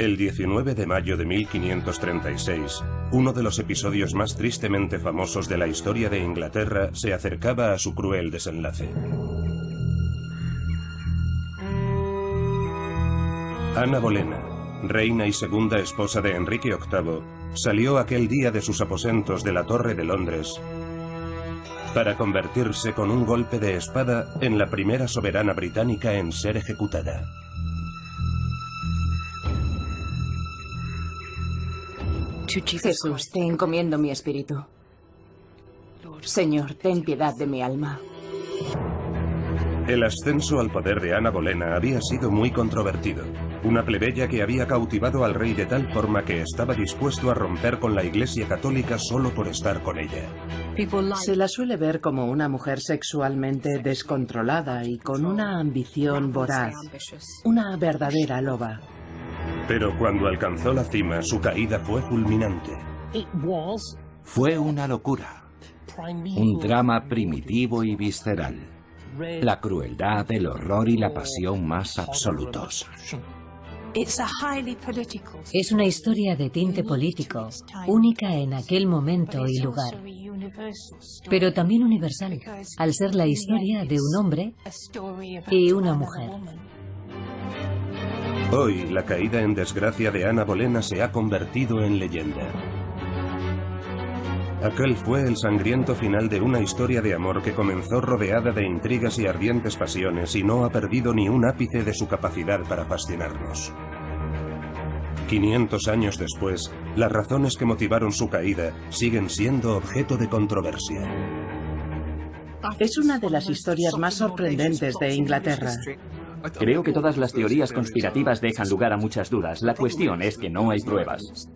El 19 de mayo de 1536, uno de los episodios más tristemente famosos de la historia de Inglaterra se acercaba a su cruel desenlace. Ana Bolena, reina y segunda esposa de Enrique VIII, salió aquel día de sus aposentos de la Torre de Londres para convertirse con un golpe de espada en la primera soberana británica en ser ejecutada. Jesús, te encomiendo mi espíritu. Señor, ten piedad de mi alma. El ascenso al poder de Ana Bolena había sido muy controvertido. Una plebeya que había cautivado al rey de tal forma que estaba dispuesto a romper con la Iglesia Católica solo por estar con ella. Se la suele ver como una mujer sexualmente descontrolada y con una ambición voraz. Una verdadera loba. Pero cuando alcanzó la cima, su caída fue fulminante. Fue una locura. Un drama primitivo y visceral. La crueldad, el horror y la pasión más absolutos. Es una historia de tinte político, única en aquel momento y lugar, pero también universal, al ser la historia de un hombre y una mujer. Hoy, la caída en desgracia de Ana Bolena se ha convertido en leyenda. Aquel fue el sangriento final de una historia de amor que comenzó rodeada de intrigas y ardientes pasiones y no ha perdido ni un ápice de su capacidad para fascinarnos. 500 años después, las razones que motivaron su caída siguen siendo objeto de controversia. Es una de las historias más sorprendentes de Inglaterra. Creo que todas las teorías conspirativas dejan lugar a muchas dudas. La cuestión es que no hay pruebas.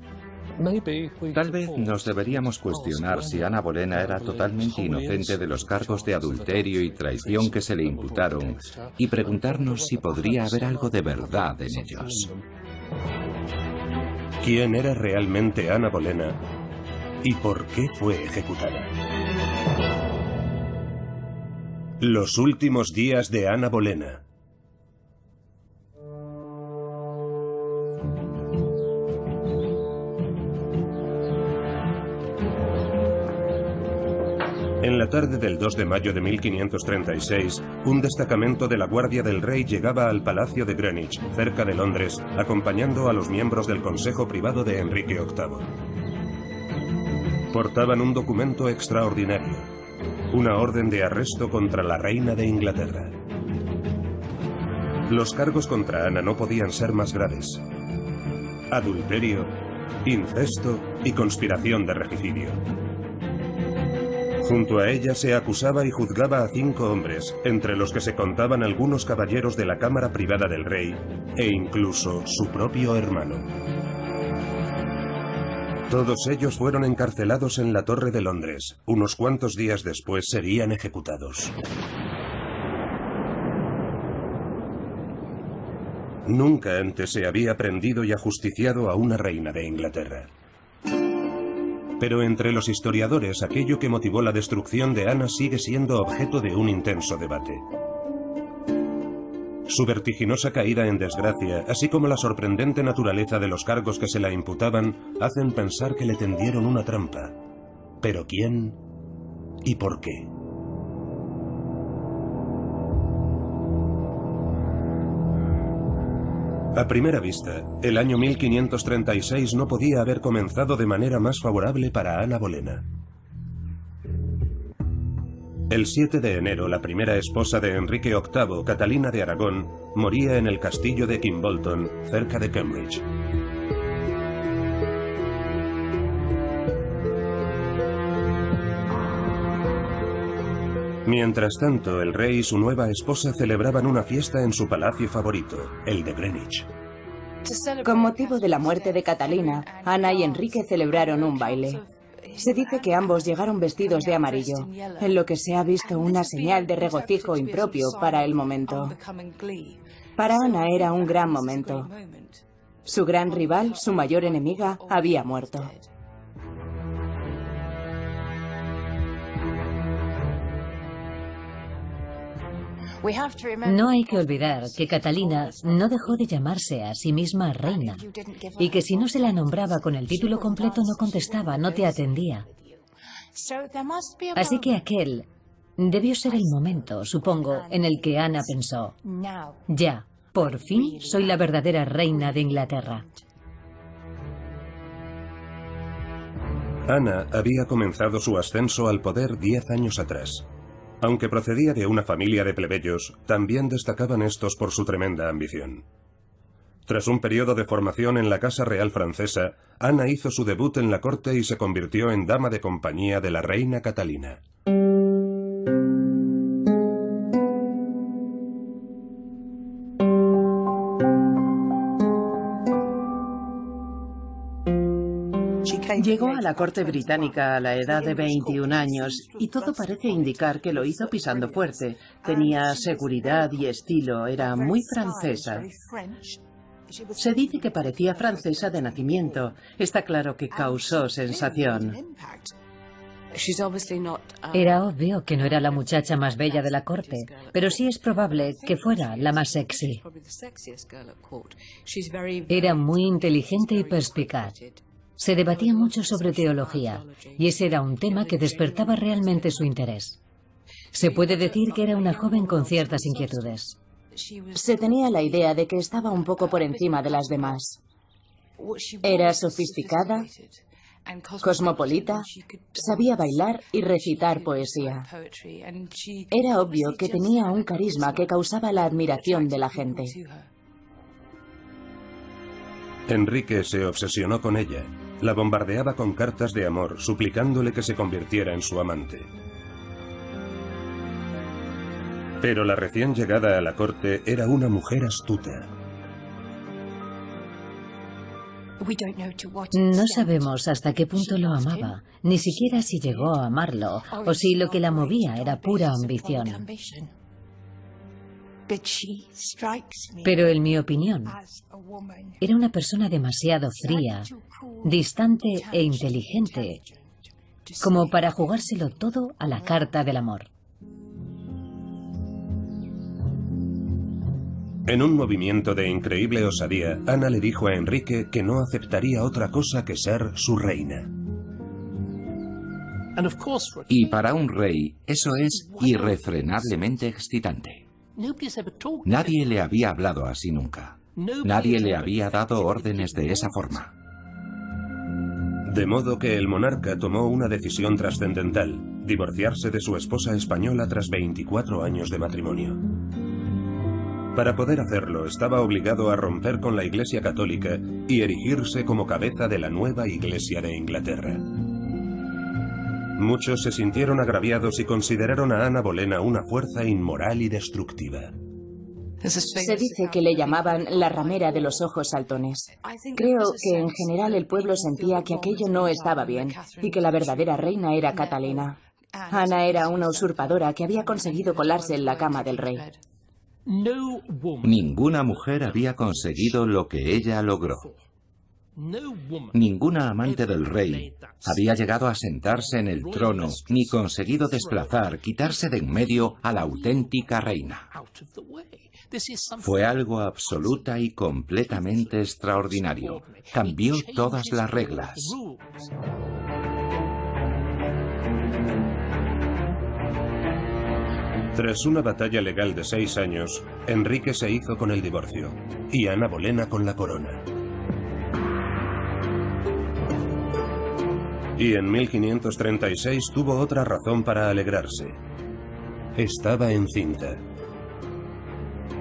Tal vez nos deberíamos cuestionar si Ana Bolena era totalmente inocente de los cargos de adulterio y traición que se le imputaron y preguntarnos si podría haber algo de verdad en ellos. ¿Quién era realmente Ana Bolena y por qué fue ejecutada? Los últimos días de Ana Bolena. En la tarde del 2 de mayo de 1536, un destacamento de la Guardia del Rey llegaba al Palacio de Greenwich, cerca de Londres, acompañando a los miembros del Consejo Privado de Enrique VIII. Portaban un documento extraordinario, una orden de arresto contra la reina de Inglaterra. Los cargos contra Ana no podían ser más graves. Adulterio, incesto y conspiración de regicidio. Junto a ella se acusaba y juzgaba a cinco hombres, entre los que se contaban algunos caballeros de la Cámara Privada del Rey e incluso su propio hermano. Todos ellos fueron encarcelados en la Torre de Londres. Unos cuantos días después serían ejecutados. Nunca antes se había prendido y ajusticiado a una reina de Inglaterra. Pero entre los historiadores aquello que motivó la destrucción de Ana sigue siendo objeto de un intenso debate. Su vertiginosa caída en desgracia, así como la sorprendente naturaleza de los cargos que se la imputaban, hacen pensar que le tendieron una trampa. ¿Pero quién y por qué? A primera vista, el año 1536 no podía haber comenzado de manera más favorable para Ana Bolena. El 7 de enero, la primera esposa de Enrique VIII, Catalina de Aragón, moría en el castillo de Kimbolton, cerca de Cambridge. Mientras tanto, el rey y su nueva esposa celebraban una fiesta en su palacio favorito, el de Greenwich. Con motivo de la muerte de Catalina, Ana y Enrique celebraron un baile. Se dice que ambos llegaron vestidos de amarillo, en lo que se ha visto una señal de regocijo impropio para el momento. Para Ana era un gran momento. Su gran rival, su mayor enemiga, había muerto. No hay que olvidar que Catalina no dejó de llamarse a sí misma reina y que si no se la nombraba con el título completo no contestaba, no te atendía. Así que aquel debió ser el momento, supongo, en el que Ana pensó, ya, por fin soy la verdadera reina de Inglaterra. Ana había comenzado su ascenso al poder diez años atrás. Aunque procedía de una familia de plebeyos, también destacaban estos por su tremenda ambición. Tras un periodo de formación en la Casa Real Francesa, Ana hizo su debut en la corte y se convirtió en dama de compañía de la reina Catalina. Llegó a la corte británica a la edad de 21 años y todo parece indicar que lo hizo pisando fuerte. Tenía seguridad y estilo, era muy francesa. Se dice que parecía francesa de nacimiento. Está claro que causó sensación. Era obvio que no era la muchacha más bella de la corte, pero sí es probable que fuera la más sexy. Era muy inteligente y perspicaz. Se debatía mucho sobre teología, y ese era un tema que despertaba realmente su interés. Se puede decir que era una joven con ciertas inquietudes. Se tenía la idea de que estaba un poco por encima de las demás. Era sofisticada, cosmopolita, sabía bailar y recitar poesía. Era obvio que tenía un carisma que causaba la admiración de la gente. Enrique se obsesionó con ella. La bombardeaba con cartas de amor, suplicándole que se convirtiera en su amante. Pero la recién llegada a la corte era una mujer astuta. No sabemos hasta qué punto lo amaba, ni siquiera si llegó a amarlo, o si lo que la movía era pura ambición. Pero en mi opinión, era una persona demasiado fría, distante e inteligente, como para jugárselo todo a la carta del amor. En un movimiento de increíble osadía, Ana le dijo a Enrique que no aceptaría otra cosa que ser su reina. Y para un rey, eso es irrefrenablemente excitante. Nadie le había hablado así nunca. Nadie le había dado órdenes de esa forma. De modo que el monarca tomó una decisión trascendental, divorciarse de su esposa española tras 24 años de matrimonio. Para poder hacerlo, estaba obligado a romper con la Iglesia Católica y erigirse como cabeza de la nueva Iglesia de Inglaterra. Muchos se sintieron agraviados y consideraron a Ana Bolena una fuerza inmoral y destructiva. Se dice que le llamaban la ramera de los ojos saltones. Creo que en general el pueblo sentía que aquello no estaba bien y que la verdadera reina era Catalina. Ana era una usurpadora que había conseguido colarse en la cama del rey. Ninguna mujer había conseguido lo que ella logró. Ninguna amante del rey había llegado a sentarse en el trono ni conseguido desplazar, quitarse de en medio a la auténtica reina. Fue algo absoluta y completamente extraordinario. Cambió todas las reglas. Tras una batalla legal de seis años, Enrique se hizo con el divorcio y Ana Bolena con la corona. Y en 1536 tuvo otra razón para alegrarse. Estaba encinta.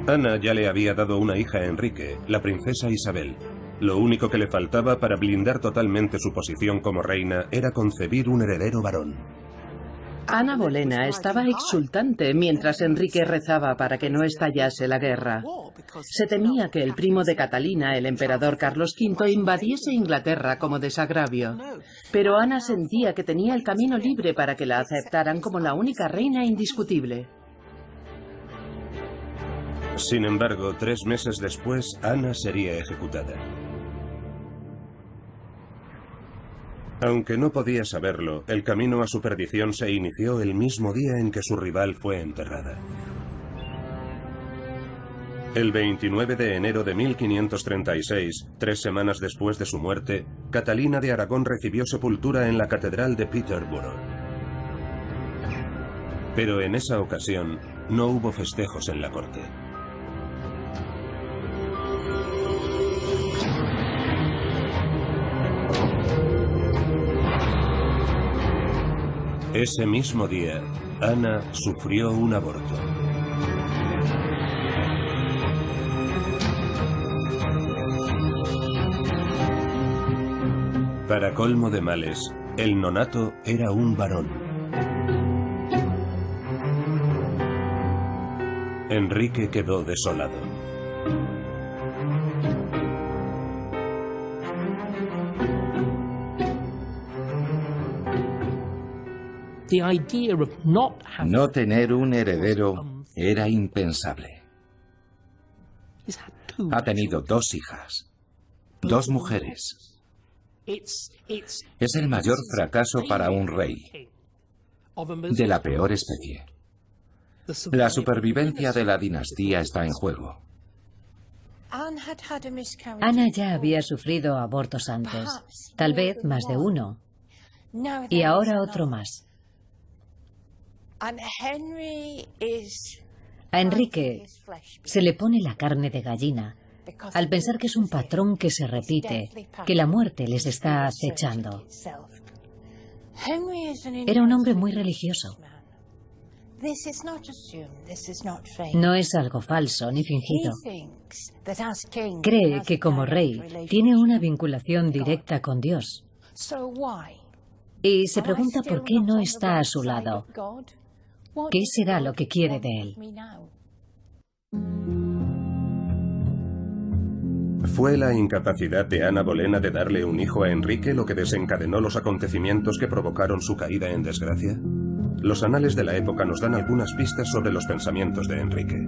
Ana ya le había dado una hija a Enrique, la princesa Isabel. Lo único que le faltaba para blindar totalmente su posición como reina era concebir un heredero varón. Ana Bolena estaba exultante mientras Enrique rezaba para que no estallase la guerra. Se temía que el primo de Catalina, el emperador Carlos V, invadiese Inglaterra como desagravio. Pero Ana sentía que tenía el camino libre para que la aceptaran como la única reina indiscutible. Sin embargo, tres meses después, Ana sería ejecutada. Aunque no podía saberlo, el camino a su perdición se inició el mismo día en que su rival fue enterrada. El 29 de enero de 1536, tres semanas después de su muerte, Catalina de Aragón recibió sepultura en la Catedral de Peterborough. Pero en esa ocasión no hubo festejos en la corte. Ese mismo día, Ana sufrió un aborto. Para colmo de males, el nonato era un varón. Enrique quedó desolado. No tener un heredero era impensable. Ha tenido dos hijas, dos mujeres. Es el mayor fracaso para un rey, de la peor especie. La supervivencia de la dinastía está en juego. Ana ya había sufrido abortos antes, tal vez más de uno, y ahora otro más. A Enrique se le pone la carne de gallina al pensar que es un patrón que se repite, que la muerte les está acechando. Era un hombre muy religioso. No es algo falso ni fingido. Cree que como rey tiene una vinculación directa con Dios. Y se pregunta por qué no está a su lado. ¿Qué será lo que quiere de él? ¿Fue la incapacidad de Ana Bolena de darle un hijo a Enrique lo que desencadenó los acontecimientos que provocaron su caída en desgracia? Los anales de la época nos dan algunas pistas sobre los pensamientos de Enrique.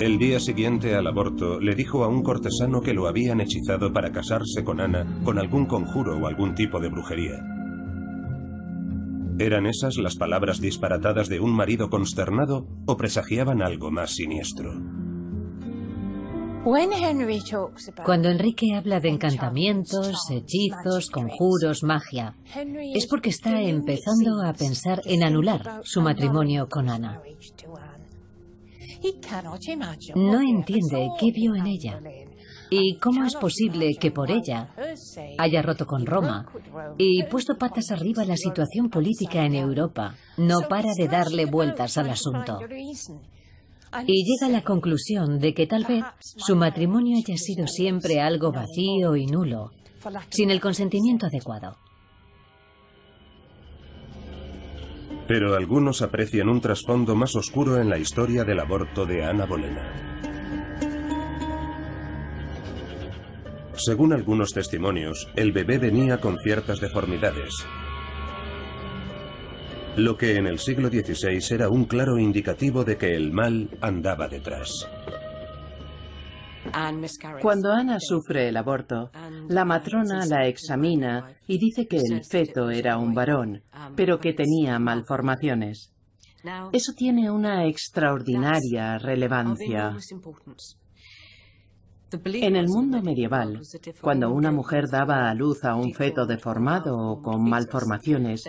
El día siguiente al aborto le dijo a un cortesano que lo habían hechizado para casarse con Ana con algún conjuro o algún tipo de brujería. ¿Eran esas las palabras disparatadas de un marido consternado o presagiaban algo más siniestro? Cuando Enrique habla de encantamientos, hechizos, conjuros, magia, es porque está empezando a pensar en anular su matrimonio con Ana. No entiende qué vio en ella y cómo es posible que por ella haya roto con Roma y puesto patas arriba la situación política en Europa. No para de darle vueltas al asunto y llega a la conclusión de que tal vez su matrimonio haya sido siempre algo vacío y nulo, sin el consentimiento adecuado. Pero algunos aprecian un trasfondo más oscuro en la historia del aborto de Ana Bolena. Según algunos testimonios, el bebé venía con ciertas deformidades, lo que en el siglo XVI era un claro indicativo de que el mal andaba detrás. Cuando Ana sufre el aborto, la matrona la examina y dice que el feto era un varón, pero que tenía malformaciones. Eso tiene una extraordinaria relevancia. En el mundo medieval, cuando una mujer daba a luz a un feto deformado o con malformaciones,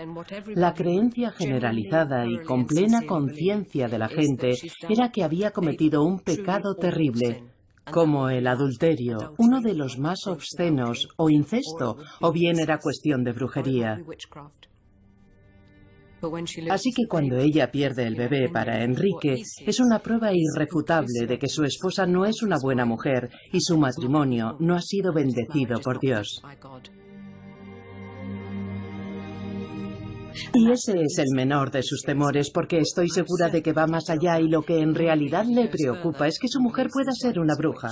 la creencia generalizada y con plena conciencia de la gente era que había cometido un pecado terrible, como el adulterio, uno de los más obscenos, o incesto, o bien era cuestión de brujería. Así que cuando ella pierde el bebé para Enrique, es una prueba irrefutable de que su esposa no es una buena mujer y su matrimonio no ha sido bendecido por Dios. Y ese es el menor de sus temores porque estoy segura de que va más allá y lo que en realidad le preocupa es que su mujer pueda ser una bruja.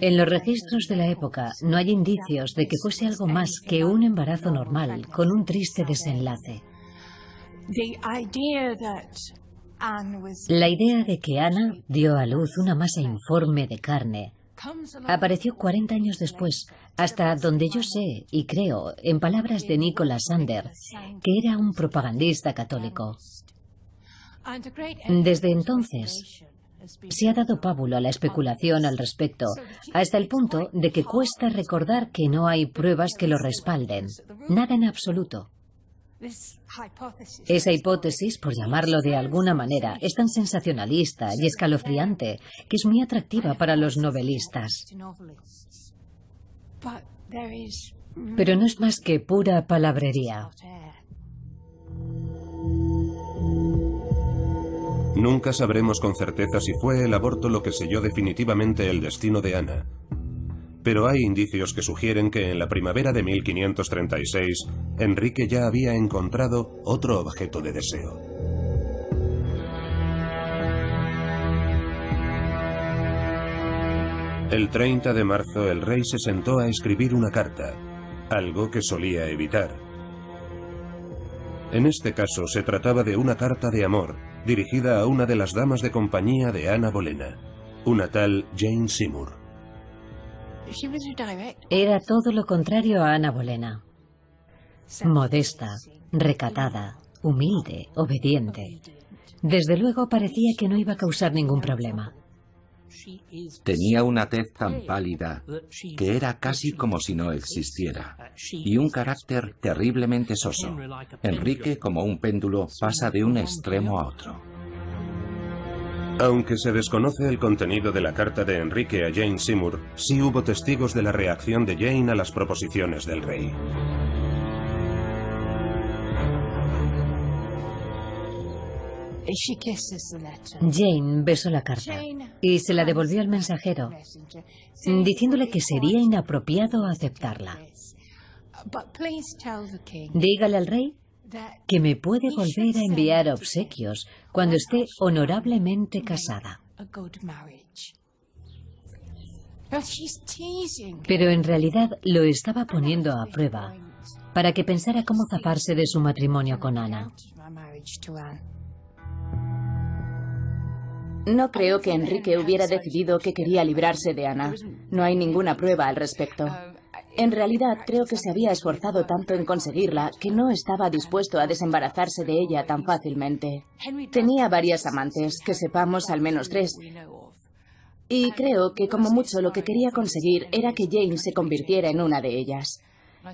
En los registros de la época no hay indicios de que fuese algo más que un embarazo normal con un triste desenlace. La idea de que Ana dio a luz una masa informe de carne apareció 40 años después, Hasta donde yo sé y creo, en palabras de Nicholas Sander, que era un propagandista católico. Desde entonces, se ha dado pábulo a la especulación al respecto, hasta el punto de que cuesta recordar que no hay pruebas que lo respalden. Nada en absoluto. Esa hipótesis, por llamarlo de alguna manera, es tan sensacionalista y escalofriante que es muy atractiva para los novelistas. Pero no es más que pura palabrería. Nunca sabremos con certeza si fue el aborto lo que selló definitivamente el destino de Ana. Pero hay indicios que sugieren que en la primavera de 1536, Enrique ya había encontrado otro objeto de deseo. El 30 de marzo el rey se sentó a escribir una carta, algo que solía evitar. En este caso se trataba de una carta de amor, dirigida a una de las damas de compañía de Ana Bolena, una tal Jane Seymour. Era todo lo contrario a Ana Bolena. Modesta, recatada, humilde, obediente. Desde luego parecía que no iba a causar ningún problema. Tenía una tez tan pálida que era casi como si no existiera, y un carácter terriblemente soso. Enrique, como un péndulo, pasa de un extremo a otro. Aunque se desconoce el contenido de la carta de Enrique a Jane Seymour, sí hubo testigos de la reacción de Jane a las proposiciones del rey. Jane besó la carta y se la devolvió al mensajero, diciéndole que sería inapropiado aceptarla. Dígale al rey que me puede volver a enviar obsequios cuando esté honorablemente casada. Pero en realidad lo estaba poniendo a prueba para que pensara cómo zafarse de su matrimonio con Ana. No creo que Enrique hubiera decidido que quería librarse de Ana. No hay ninguna prueba al respecto. En realidad, creo que se había esforzado tanto en conseguirla que no estaba dispuesto a desembarazarse de ella tan fácilmente. Tenía varias amantes, que sepamos al menos tres. Y creo que como mucho lo que quería conseguir era que James se convirtiera en una de ellas.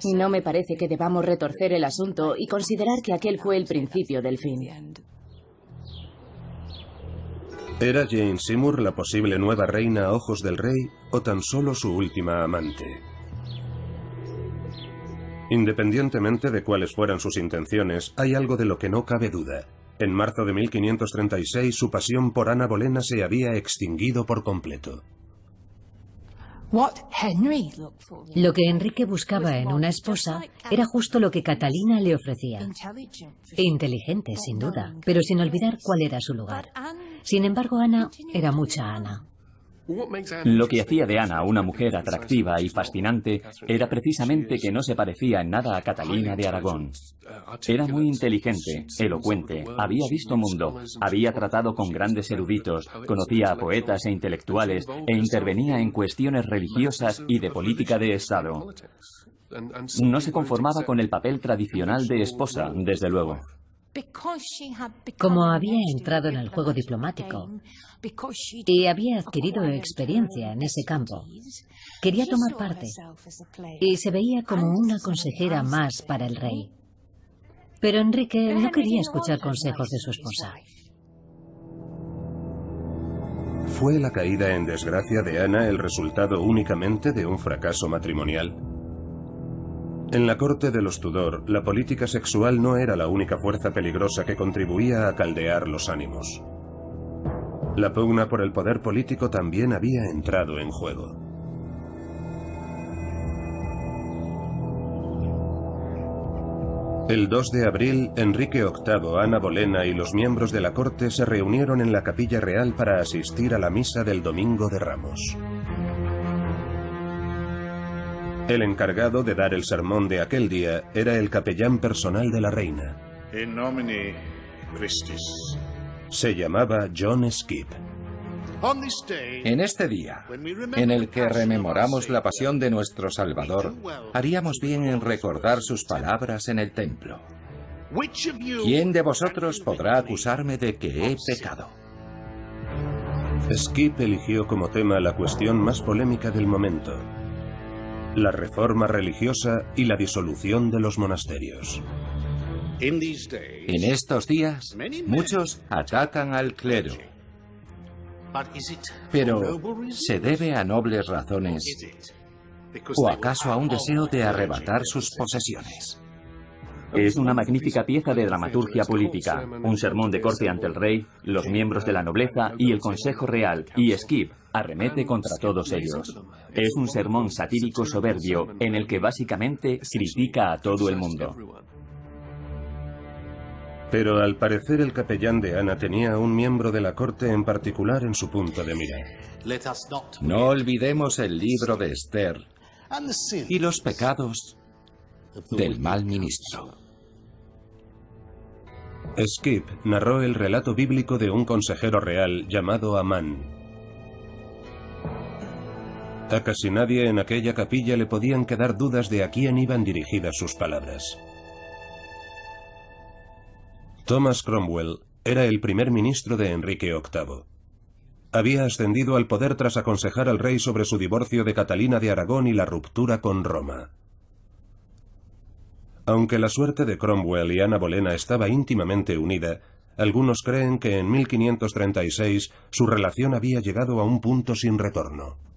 Y no me parece que debamos retorcer el asunto y considerar que aquel fue el principio del fin. ¿Era Jane Seymour la posible nueva reina a ojos del rey o tan solo su última amante? Independientemente de cuáles fueran sus intenciones, hay algo de lo que no cabe duda. En marzo de 1536 su pasión por Ana Bolena se había extinguido por completo. Lo que Enrique buscaba en una esposa era justo lo que Catalina le ofrecía. Inteligente, sin duda, pero sin olvidar cuál era su lugar. Sin embargo, Ana era mucha Ana. Lo que hacía de Ana una mujer atractiva y fascinante era precisamente que no se parecía en nada a Catalina de Aragón. Era muy inteligente, elocuente, había visto mundo, había tratado con grandes eruditos, conocía a poetas e intelectuales e intervenía en cuestiones religiosas y de política de Estado. No se conformaba con el papel tradicional de esposa, desde luego. Como había entrado en el juego diplomático y había adquirido experiencia en ese campo, quería tomar parte y se veía como una consejera más para el rey. Pero Enrique no quería escuchar consejos de su esposa. ¿Fue la caída en desgracia de Ana el resultado únicamente de un fracaso matrimonial? En la corte de los Tudor, la política sexual no era la única fuerza peligrosa que contribuía a caldear los ánimos. La pugna por el poder político también había entrado en juego. El 2 de abril, Enrique VIII, Ana Bolena y los miembros de la corte se reunieron en la capilla real para asistir a la misa del Domingo de Ramos. El encargado de dar el sermón de aquel día era el capellán personal de la reina. In nomine Christis. Se llamaba John Skip. En este día, en el que rememoramos la pasión de nuestro Salvador, haríamos bien en recordar sus palabras en el templo. ¿Quién de vosotros podrá acusarme de que he pecado? Skip eligió como tema la cuestión más polémica del momento, la reforma religiosa y la disolución de los monasterios. En estos días, muchos atacan al clero. Pero, ¿se debe a nobles razones o acaso a un deseo de arrebatar sus posesiones? Es una magnífica pieza de dramaturgia política, un sermón de corte ante el rey, los miembros de la nobleza y el Consejo Real, y Skip arremete contra todos ellos. Es un sermón satírico soberbio en el que básicamente critica a todo el mundo. Pero al parecer el capellán de Ana tenía a un miembro de la corte en particular en su punto de mira. No olvidemos el libro de Esther y los pecados del mal ministro. Skip narró el relato bíblico de un consejero real llamado Amán. A casi nadie en aquella capilla le podían quedar dudas de a quién iban dirigidas sus palabras. Thomas Cromwell era el primer ministro de Enrique VIII. Había ascendido al poder tras aconsejar al rey sobre su divorcio de Catalina de Aragón y la ruptura con Roma. Aunque la suerte de Cromwell y Ana Bolena estaba íntimamente unida, algunos creen que en 1536 su relación había llegado a un punto sin retorno.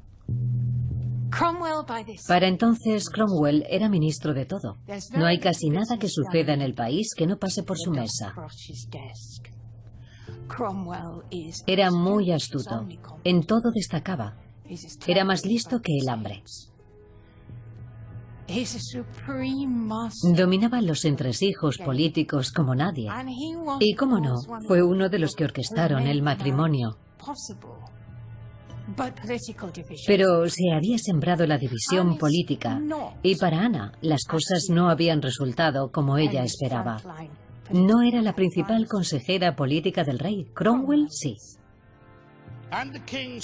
Para entonces Cromwell era ministro de todo. No hay casi nada que suceda en el país que no pase por su mesa. Era muy astuto. En todo destacaba. Era más listo que el hambre. Dominaba los entresijos políticos como nadie. Y cómo no, fue uno de los que orquestaron el matrimonio. Pero se había sembrado la división política y para Ana las cosas no habían resultado como ella esperaba. No era la principal consejera política del rey. Cromwell sí.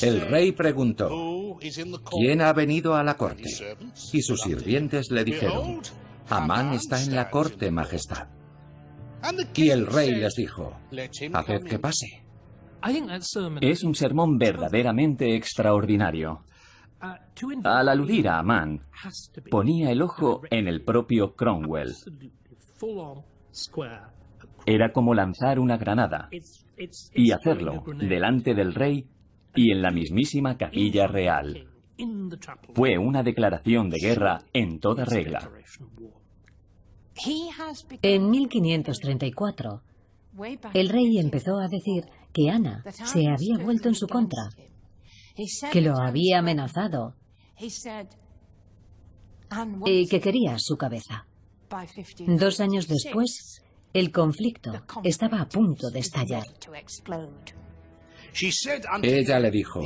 El rey preguntó, ¿quién ha venido a la corte? Y sus sirvientes le dijeron, Amán está en la corte, Majestad. Y el rey les dijo, haced que pase. Es un sermón verdaderamente extraordinario. Al aludir a Amán, ponía el ojo en el propio Cromwell. Era como lanzar una granada y hacerlo delante del rey y en la mismísima capilla real. Fue una declaración de guerra en toda regla. En 1534, el rey empezó a decir que Ana se había vuelto en su contra, que lo había amenazado y que quería su cabeza. Dos años después, el conflicto estaba a punto de estallar. Ella le dijo,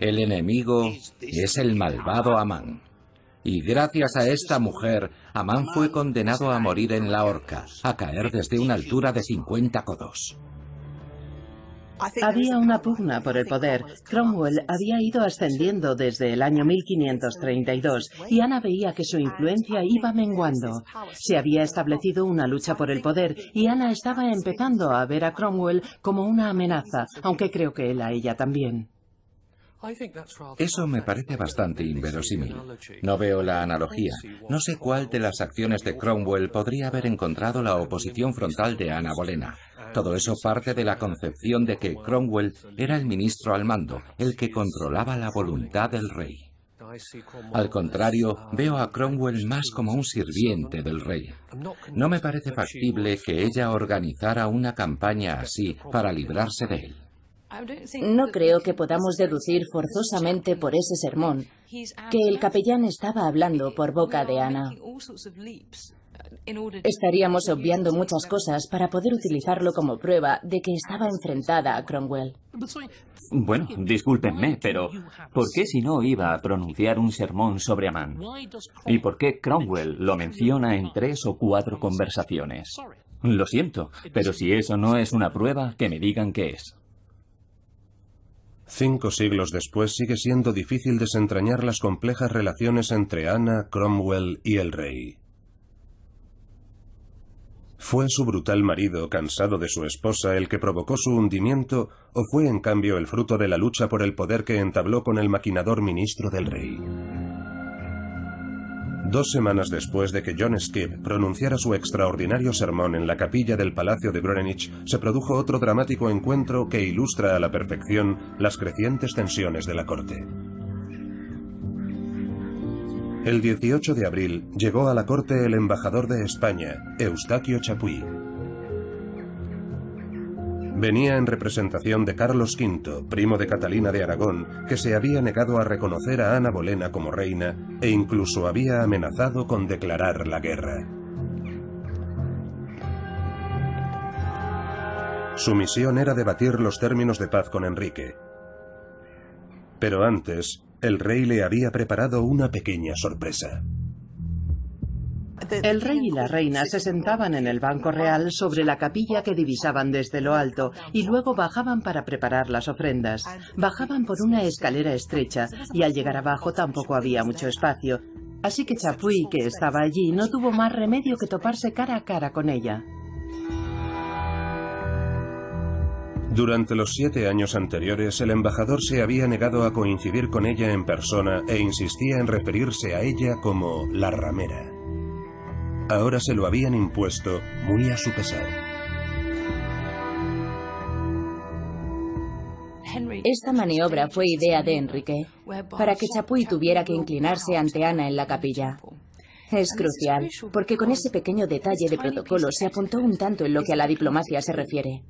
el enemigo es el malvado Amán. Y gracias a esta mujer, Amán fue condenado a morir en la horca, a caer desde una altura de 50 codos. Había una pugna por el poder. Cromwell había ido ascendiendo desde el año 1532 y Ana veía que su influencia iba menguando. Se había establecido una lucha por el poder y Ana estaba empezando a ver a Cromwell como una amenaza, aunque creo que él a ella también. Eso me parece bastante inverosímil. No veo la analogía. No sé cuál de las acciones de Cromwell podría haber encontrado la oposición frontal de Ana Bolena. Todo eso parte de la concepción de que Cromwell era el ministro al mando, el que controlaba la voluntad del rey. Al contrario, veo a Cromwell más como un sirviente del rey. No me parece factible que ella organizara una campaña así para librarse de él. No creo que podamos deducir forzosamente por ese sermón que el capellán estaba hablando por boca de Ana. Estaríamos obviando muchas cosas para poder utilizarlo como prueba de que estaba enfrentada a Cromwell. Bueno, discúlpenme, pero ¿por qué si no iba a pronunciar un sermón sobre Amán? ¿Y por qué Cromwell lo menciona en tres o cuatro conversaciones? Lo siento, pero si eso no es una prueba, que me digan qué es. Cinco siglos después sigue siendo difícil desentrañar las complejas relaciones entre Ana, Cromwell y el rey. ¿Fue su brutal marido, cansado de su esposa, el que provocó su hundimiento, o fue en cambio el fruto de la lucha por el poder que entabló con el maquinador ministro del rey? Dos semanas después de que John Skip pronunciara su extraordinario sermón en la capilla del Palacio de Greenwich, se produjo otro dramático encuentro que ilustra a la perfección las crecientes tensiones de la corte. El 18 de abril llegó a la corte el embajador de España, Eustaquio Chapuis. Venía en representación de Carlos V, primo de Catalina de Aragón, que se había negado a reconocer a Ana Bolena como reina e incluso había amenazado con declarar la guerra. Su misión era debatir los términos de paz con Enrique. Pero antes, el rey le había preparado una pequeña sorpresa. El rey y la reina se sentaban en el banco real sobre la capilla que divisaban desde lo alto y luego bajaban para preparar las ofrendas. Bajaban por una escalera estrecha y al llegar abajo tampoco había mucho espacio. Así que Chapuis, que estaba allí, no tuvo más remedio que toparse cara a cara con ella. Durante los siete años anteriores, el embajador se había negado a coincidir con ella en persona e insistía en referirse a ella como la ramera. Ahora se lo habían impuesto muy a su pesar. Esta maniobra fue idea de Enrique, para que Chapuis tuviera que inclinarse ante Ana en la capilla. Es crucial, porque con ese pequeño detalle de protocolo se apuntó un tanto en lo que a la diplomacia se refiere.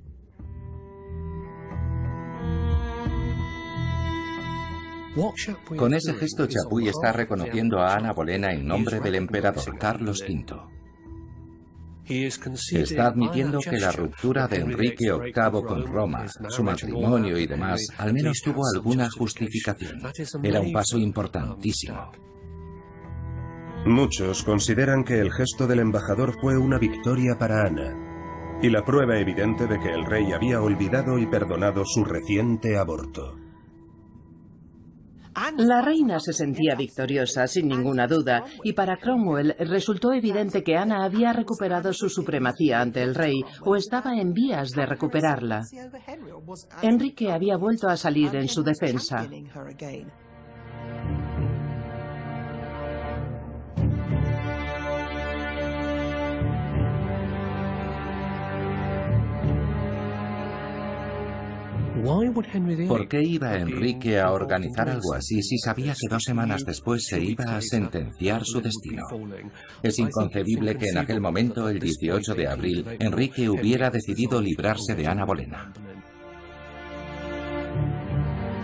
Con ese gesto Chapuy está reconociendo a Ana Bolena en nombre del emperador Carlos V. Está admitiendo que la ruptura de Enrique VIII con Roma, su matrimonio y demás, al menos tuvo alguna justificación. Era un paso importantísimo. Muchos consideran que el gesto del embajador fue una victoria para Ana y la prueba evidente de que el rey había olvidado y perdonado su reciente aborto. La reina se sentía victoriosa, sin ninguna duda, y para Cromwell resultó evidente que Ana había recuperado su supremacía ante el rey o estaba en vías de recuperarla. Enrique había vuelto a salir en su defensa. ¿Por qué iba Enrique a organizar algo así si sabía que dos semanas después se iba a sentenciar su destino? Es inconcebible que en aquel momento, el 18 de abril, Enrique hubiera decidido librarse de Ana Bolena.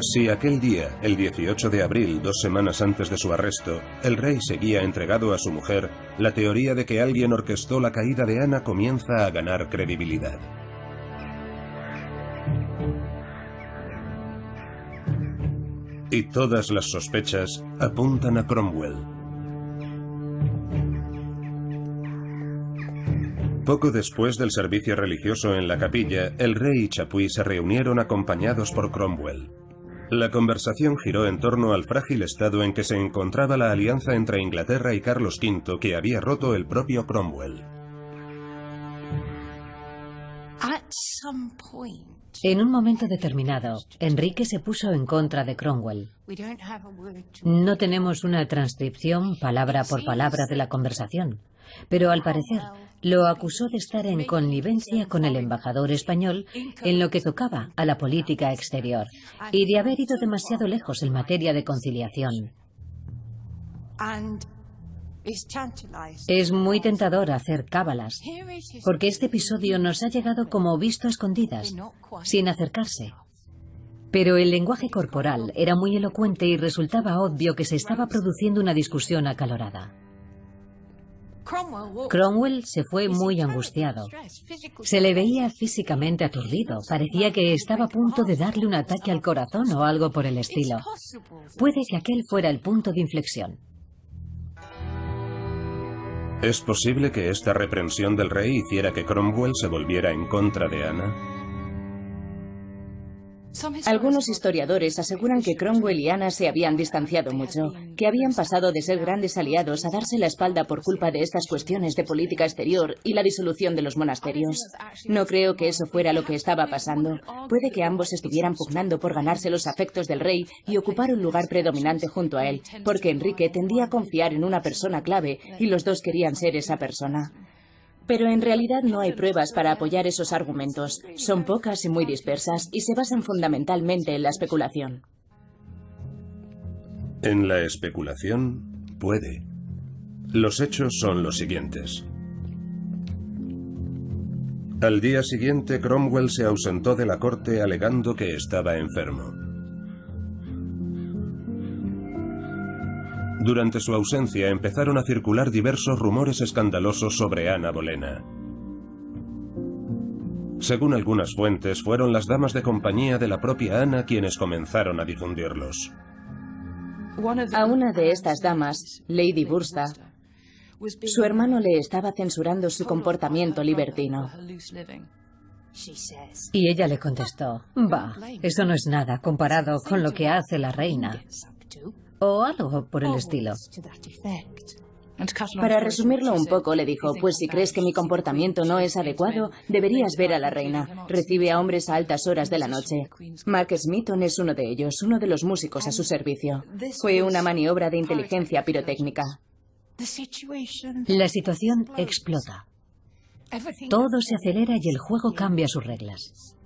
Si aquel día, el 18 de abril, dos semanas antes de su arresto, el rey seguía entregado a su mujer, la teoría de que alguien orquestó la caída de Ana comienza a ganar credibilidad. Y todas las sospechas apuntan a Cromwell. Poco después del servicio religioso en la capilla, el rey y Chapuis se reunieron acompañados por Cromwell. La conversación giró en torno al frágil estado en que se encontraba la alianza entre Inglaterra y Carlos V que había roto el propio Cromwell. En un momento determinado, Enrique se puso en contra de Cromwell. No tenemos una transcripción palabra por palabra de la conversación, pero al parecer lo acusó de estar en connivencia con el embajador español en lo que tocaba a la política exterior y de haber ido demasiado lejos en materia de conciliación. Es muy tentador hacer cábalas, porque este episodio nos ha llegado como visto a escondidas, sin acercarse. Pero el lenguaje corporal era muy elocuente y resultaba obvio que se estaba produciendo una discusión acalorada. Cromwell se fue muy angustiado. Se le veía físicamente aturdido. Parecía que estaba a punto de darle un ataque al corazón o algo por el estilo. Puede que aquel fuera el punto de inflexión. ¿Es posible que esta reprensión del rey hiciera que Cromwell se volviera en contra de Ana? Algunos historiadores aseguran que Cromwell y Anna se habían distanciado mucho, que habían pasado de ser grandes aliados a darse la espalda por culpa de estas cuestiones de política exterior y la disolución de los monasterios. No creo que eso fuera lo que estaba pasando. Puede que ambos estuvieran pugnando por ganarse los afectos del rey y ocupar un lugar predominante junto a él, porque Enrique tendía a confiar en una persona clave y los dos querían ser esa persona. Pero en realidad no hay pruebas para apoyar esos argumentos. Son pocas y muy dispersas y se basan fundamentalmente en la especulación. En la especulación puede. Los hechos son los siguientes. Al día siguiente, Cromwell se ausentó de la corte alegando que estaba enfermo. Durante su ausencia empezaron a circular diversos rumores escandalosos sobre Ana Bolena. Según algunas fuentes, fueron las damas de compañía de la propia Ana quienes comenzaron a difundirlos. A una de estas damas, Lady Bursta, su hermano le estaba censurando su comportamiento libertino. Y ella le contestó, va, eso no es nada comparado con lo que hace la reina o algo por el estilo. Para resumirlo un poco, le dijo, pues si crees que mi comportamiento no es adecuado, deberías ver a la reina. Recibe a hombres a altas horas de la noche. Mark Smithon es uno de ellos, uno de los músicos a su servicio. Fue una maniobra de inteligencia pirotécnica. La situación explota. Todo se acelera y el juego cambia sus reglas.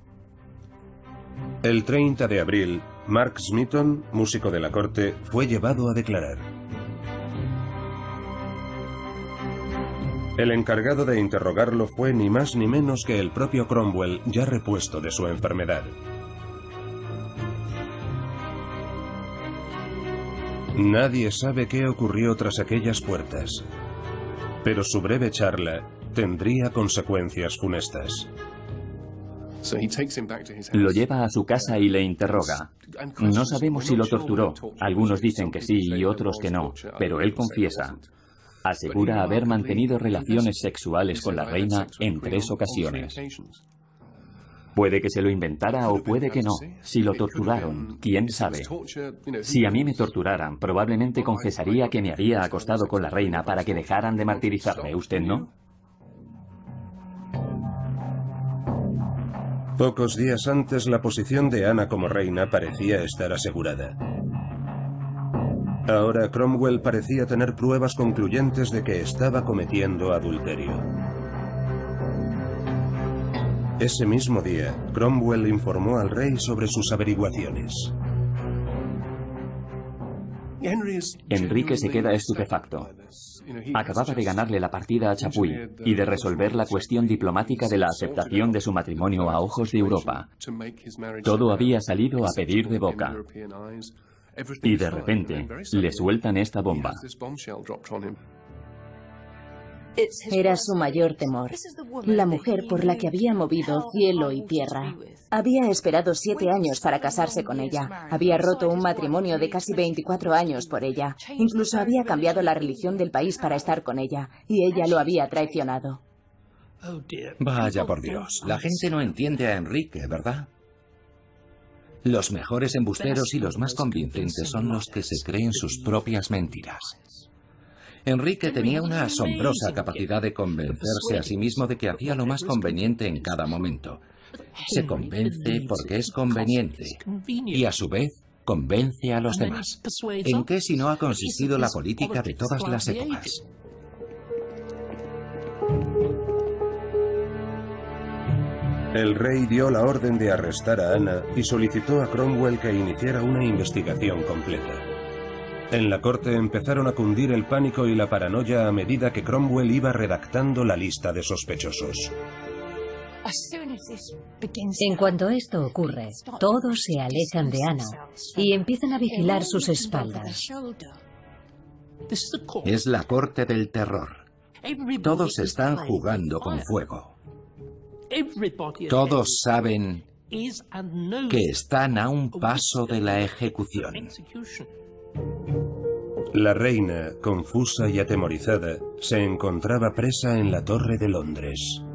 El 30 de abril, Mark Smithon, músico de la corte, fue llevado a declarar. El encargado de interrogarlo fue ni más ni menos que el propio Cromwell, ya repuesto de su enfermedad. Nadie sabe qué ocurrió tras aquellas puertas, pero su breve charla tendría consecuencias funestas. Lo lleva a su casa y le interroga. No sabemos si lo torturó. Algunos dicen que sí y otros que no, pero él confiesa. Asegura haber mantenido relaciones sexuales con la reina en tres ocasiones. Puede que se lo inventara o puede que no. Si lo torturaron, quién sabe. Si a mí me torturaran, probablemente confesaría que me había acostado con la reina para que dejaran de martirizarme. ¿Usted no? Pocos días antes la posición de Ana como reina parecía estar asegurada. Ahora Cromwell parecía tener pruebas concluyentes de que estaba cometiendo adulterio. Ese mismo día, Cromwell informó al rey sobre sus averiguaciones. Enrique se queda estupefacto. Acababa de ganarle la partida a Chapuy y de resolver la cuestión diplomática de la aceptación de su matrimonio a ojos de Europa. Todo había salido a pedir de boca. Y de repente le sueltan esta bomba. Era su mayor temor, la mujer por la que había movido cielo y tierra. Había esperado siete años para casarse con ella. Había roto un matrimonio de casi 24 años por ella. Incluso había cambiado la religión del país para estar con ella. Y ella lo había traicionado. Vaya por Dios. La gente no entiende a Enrique, ¿verdad? Los mejores embusteros y los más convincentes son los que se creen sus propias mentiras. Enrique tenía una asombrosa capacidad de convencerse a sí mismo de que hacía lo más conveniente en cada momento. Se convence porque es conveniente y a su vez convence a los demás. ¿En qué si no ha consistido la política de todas las épocas? El rey dio la orden de arrestar a Ana y solicitó a Cromwell que iniciara una investigación completa. En la corte empezaron a cundir el pánico y la paranoia a medida que Cromwell iba redactando la lista de sospechosos. En cuanto esto ocurre, todos se alejan de Ana y empiezan a vigilar sus espaldas. Es la corte del terror. Todos están jugando con fuego. Todos saben que están a un paso de la ejecución. La reina, confusa y atemorizada, se encontraba presa en la Torre de Londres.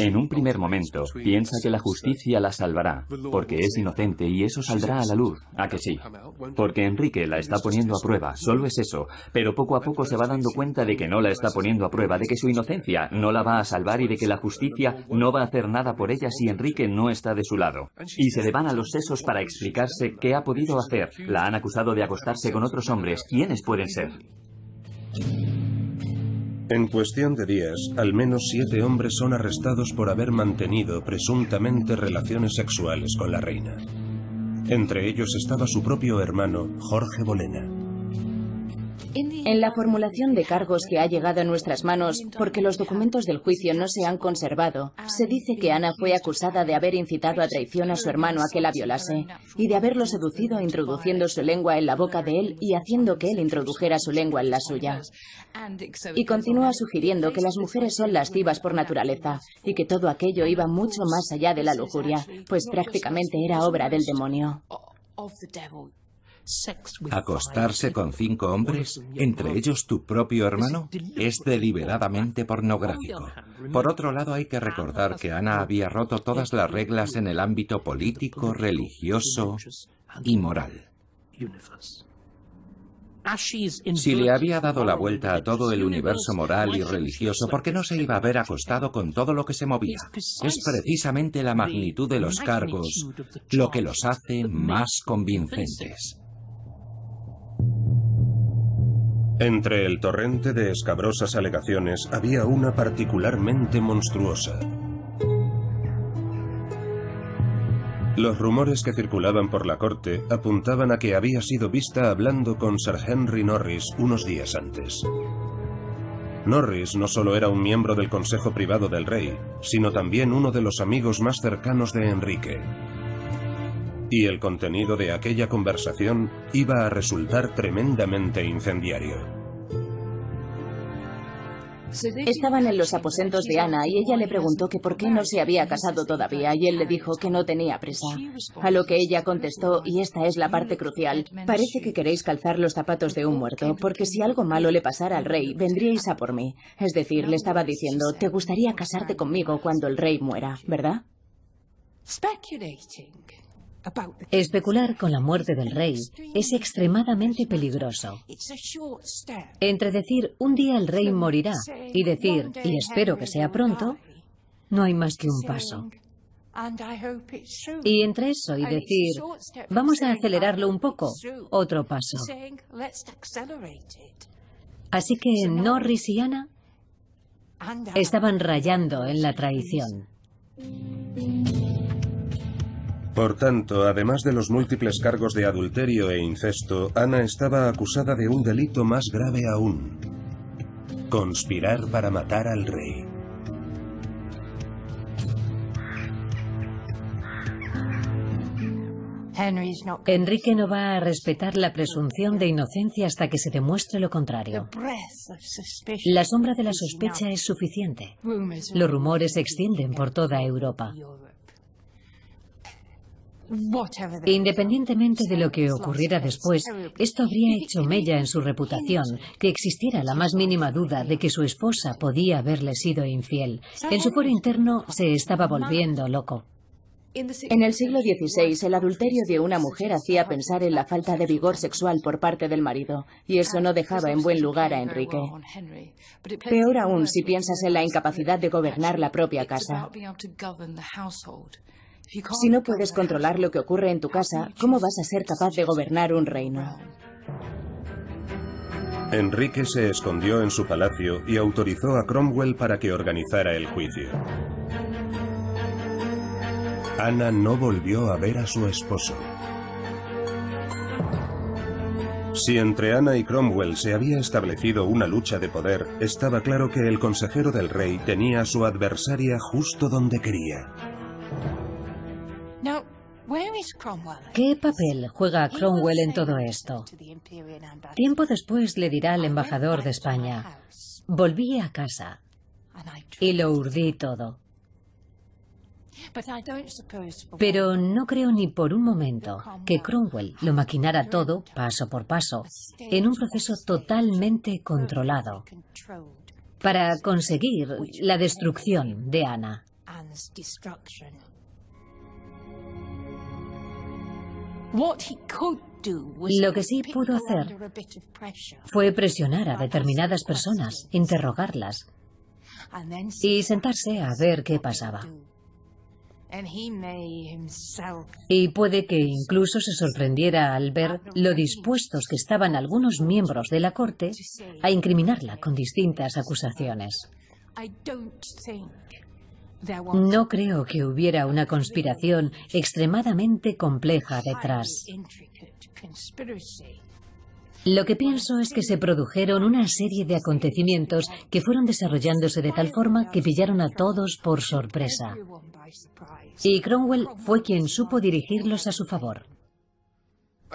En un primer momento, piensa que la justicia la salvará, porque es inocente y eso saldrá a la luz, a que sí. Porque Enrique la está poniendo a prueba, solo es eso, pero poco a poco se va dando cuenta de que no la está poniendo a prueba, de que su inocencia no la va a salvar y de que la justicia no va a hacer nada por ella si Enrique no está de su lado. Y se le van a los sesos para explicarse qué ha podido hacer. La han acusado de acostarse con otros hombres. ¿Quiénes pueden ser? En cuestión de días, al menos siete hombres son arrestados por haber mantenido presuntamente relaciones sexuales con la reina. Entre ellos estaba su propio hermano, Jorge Bolena. En la formulación de cargos que ha llegado a nuestras manos, porque los documentos del juicio no se han conservado, se dice que Ana fue acusada de haber incitado a traición a su hermano a que la violase y de haberlo seducido introduciendo su lengua en la boca de él y haciendo que él introdujera su lengua en la suya. Y continúa sugiriendo que las mujeres son lascivas por naturaleza y que todo aquello iba mucho más allá de la lujuria, pues prácticamente era obra del demonio. Acostarse con cinco hombres, entre ellos tu propio hermano, es deliberadamente pornográfico. Por otro lado, hay que recordar que Ana había roto todas las reglas en el ámbito político, religioso y moral. Si le había dado la vuelta a todo el universo moral y religioso, ¿por qué no se iba a haber acostado con todo lo que se movía? Es precisamente la magnitud de los cargos lo que los hace más convincentes. Entre el torrente de escabrosas alegaciones había una particularmente monstruosa. Los rumores que circulaban por la corte apuntaban a que había sido vista hablando con Sir Henry Norris unos días antes. Norris no solo era un miembro del Consejo Privado del Rey, sino también uno de los amigos más cercanos de Enrique. Y el contenido de aquella conversación iba a resultar tremendamente incendiario. Estaban en los aposentos de Ana y ella le preguntó que por qué no se había casado todavía y él le dijo que no tenía prisa. A lo que ella contestó, y esta es la parte crucial, parece que queréis calzar los zapatos de un muerto, porque si algo malo le pasara al rey, vendríais a por mí. Es decir, le estaba diciendo, te gustaría casarte conmigo cuando el rey muera, ¿verdad? Especular con la muerte del rey es extremadamente peligroso. Entre decir un día el rey morirá y decir y espero que sea pronto, no hay más que un paso. Y entre eso y decir vamos a acelerarlo un poco, otro paso. Así que Norris y Ana estaban rayando en la traición. Por tanto, además de los múltiples cargos de adulterio e incesto, Ana estaba acusada de un delito más grave aún. Conspirar para matar al rey. Enrique no va a respetar la presunción de inocencia hasta que se demuestre lo contrario. La sombra de la sospecha es suficiente. Los rumores se extienden por toda Europa. Independientemente de lo que ocurriera después, esto habría hecho mella en su reputación, que existiera la más mínima duda de que su esposa podía haberle sido infiel. En su foro interno se estaba volviendo loco. En el siglo XVI, el adulterio de una mujer hacía pensar en la falta de vigor sexual por parte del marido, y eso no dejaba en buen lugar a Enrique. Peor aún si piensas en la incapacidad de gobernar la propia casa. Si no puedes controlar lo que ocurre en tu casa, ¿cómo vas a ser capaz de gobernar un reino? Enrique se escondió en su palacio y autorizó a Cromwell para que organizara el juicio. Ana no volvió a ver a su esposo. Si entre Ana y Cromwell se había establecido una lucha de poder, estaba claro que el consejero del rey tenía a su adversaria justo donde quería. ¿Qué papel juega Cromwell en todo esto? Tiempo después le dirá al embajador de España, volví a casa y lo urdí todo. Pero no creo ni por un momento que Cromwell lo maquinara todo, paso por paso, en un proceso totalmente controlado, para conseguir la destrucción de Ana. Lo que sí pudo hacer fue presionar a determinadas personas, interrogarlas y sentarse a ver qué pasaba. Y puede que incluso se sorprendiera al ver lo dispuestos que estaban algunos miembros de la Corte a incriminarla con distintas acusaciones. No creo que hubiera una conspiración extremadamente compleja detrás. Lo que pienso es que se produjeron una serie de acontecimientos que fueron desarrollándose de tal forma que pillaron a todos por sorpresa. Y Cromwell fue quien supo dirigirlos a su favor.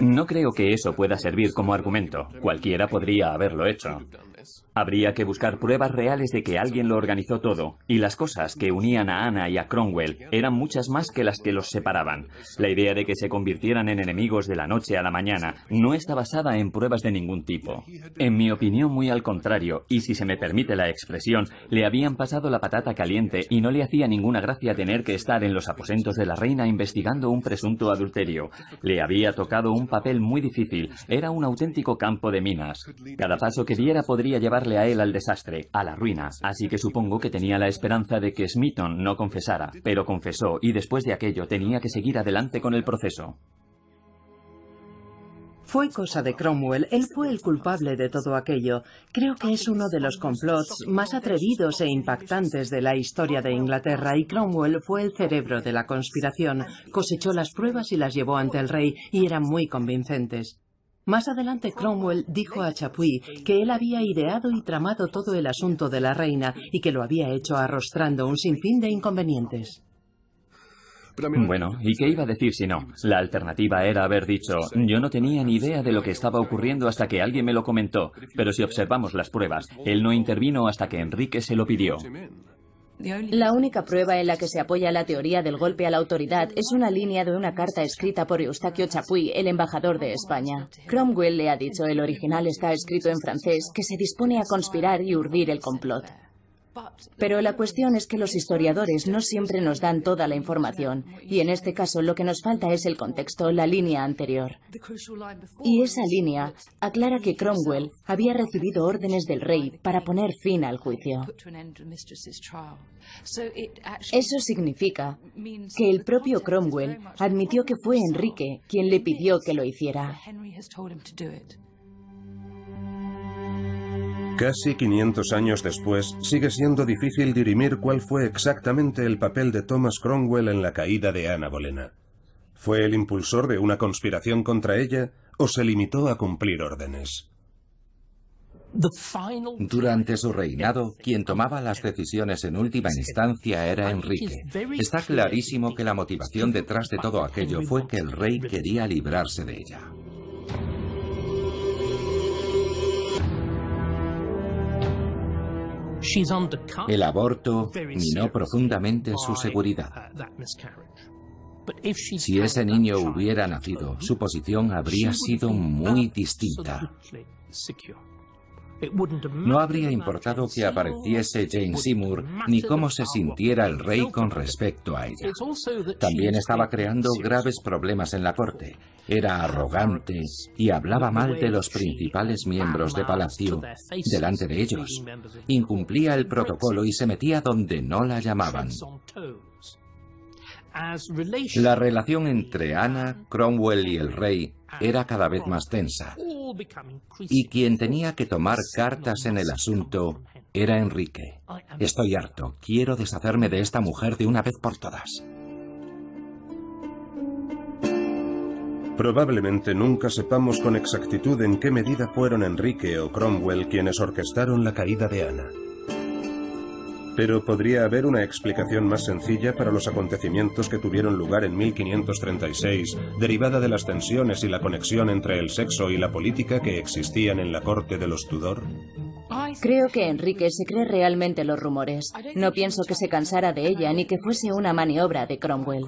No creo que eso pueda servir como argumento. Cualquiera podría haberlo hecho. Habría que buscar pruebas reales de que alguien lo organizó todo, y las cosas que unían a Ana y a Cromwell eran muchas más que las que los separaban. La idea de que se convirtieran en enemigos de la noche a la mañana no está basada en pruebas de ningún tipo. En mi opinión, muy al contrario, y si se me permite la expresión, le habían pasado la patata caliente y no le hacía ninguna gracia tener que estar en los aposentos de la reina investigando un presunto adulterio. Le había tocado un papel muy difícil, era un auténtico campo de minas. Cada paso que diera podría llevarle a él al desastre, a la ruina, así que supongo que tenía la esperanza de que Smithon no confesara, pero confesó y después de aquello tenía que seguir adelante con el proceso. Fue cosa de Cromwell, él fue el culpable de todo aquello. Creo que es uno de los complots más atrevidos e impactantes de la historia de Inglaterra y Cromwell fue el cerebro de la conspiración. Cosechó las pruebas y las llevó ante el rey y eran muy convincentes. Más adelante Cromwell dijo a Chapuis que él había ideado y tramado todo el asunto de la reina y que lo había hecho arrostrando un sinfín de inconvenientes. Bueno, ¿y qué iba a decir si no? La alternativa era haber dicho, yo no tenía ni idea de lo que estaba ocurriendo hasta que alguien me lo comentó, pero si observamos las pruebas, él no intervino hasta que Enrique se lo pidió. La única prueba en la que se apoya la teoría del golpe a la autoridad es una línea de una carta escrita por Eustaquio Chapuis, el embajador de España. Cromwell le ha dicho, el original está escrito en francés, que se dispone a conspirar y urdir el complot. Pero la cuestión es que los historiadores no siempre nos dan toda la información, y en este caso lo que nos falta es el contexto, la línea anterior. Y esa línea aclara que Cromwell había recibido órdenes del rey para poner fin al juicio. Eso significa que el propio Cromwell admitió que fue Enrique quien le pidió que lo hiciera. Casi 500 años después, sigue siendo difícil dirimir cuál fue exactamente el papel de Thomas Cromwell en la caída de Ana Bolena. ¿Fue el impulsor de una conspiración contra ella o se limitó a cumplir órdenes? Durante su reinado, quien tomaba las decisiones en última instancia era Enrique. Está clarísimo que la motivación detrás de todo aquello fue que el rey quería librarse de ella. El aborto minó profundamente su seguridad. Si ese niño hubiera nacido, su posición habría sido muy distinta. No habría importado que apareciese Jane Seymour ni cómo se sintiera el rey con respecto a ella. También estaba creando graves problemas en la corte. Era arrogante y hablaba mal de los principales miembros de palacio delante de ellos. Incumplía el protocolo y se metía donde no la llamaban. La relación entre Ana, Cromwell y el rey era cada vez más tensa. Y quien tenía que tomar cartas en el asunto era Enrique. Estoy harto. Quiero deshacerme de esta mujer de una vez por todas. Probablemente nunca sepamos con exactitud en qué medida fueron Enrique o Cromwell quienes orquestaron la caída de Ana. Pero ¿podría haber una explicación más sencilla para los acontecimientos que tuvieron lugar en 1536, derivada de las tensiones y la conexión entre el sexo y la política que existían en la corte de los Tudor? Creo que Enrique se cree realmente los rumores. No pienso que se cansara de ella ni que fuese una maniobra de Cromwell.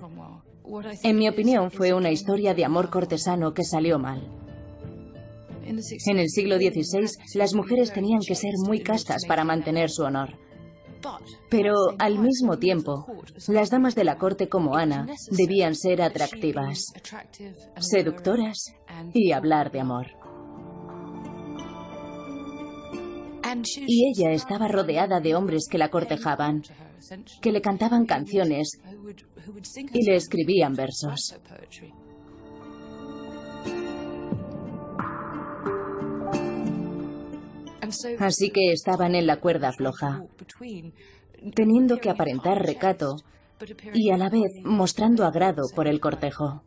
En mi opinión, fue una historia de amor cortesano que salió mal. En el siglo XVI, las mujeres tenían que ser muy castas para mantener su honor. Pero al mismo tiempo, las damas de la corte como Ana debían ser atractivas, seductoras y hablar de amor. Y ella estaba rodeada de hombres que la cortejaban, que le cantaban canciones y le escribían versos. Así que estaban en la cuerda floja, teniendo que aparentar recato y a la vez mostrando agrado por el cortejo.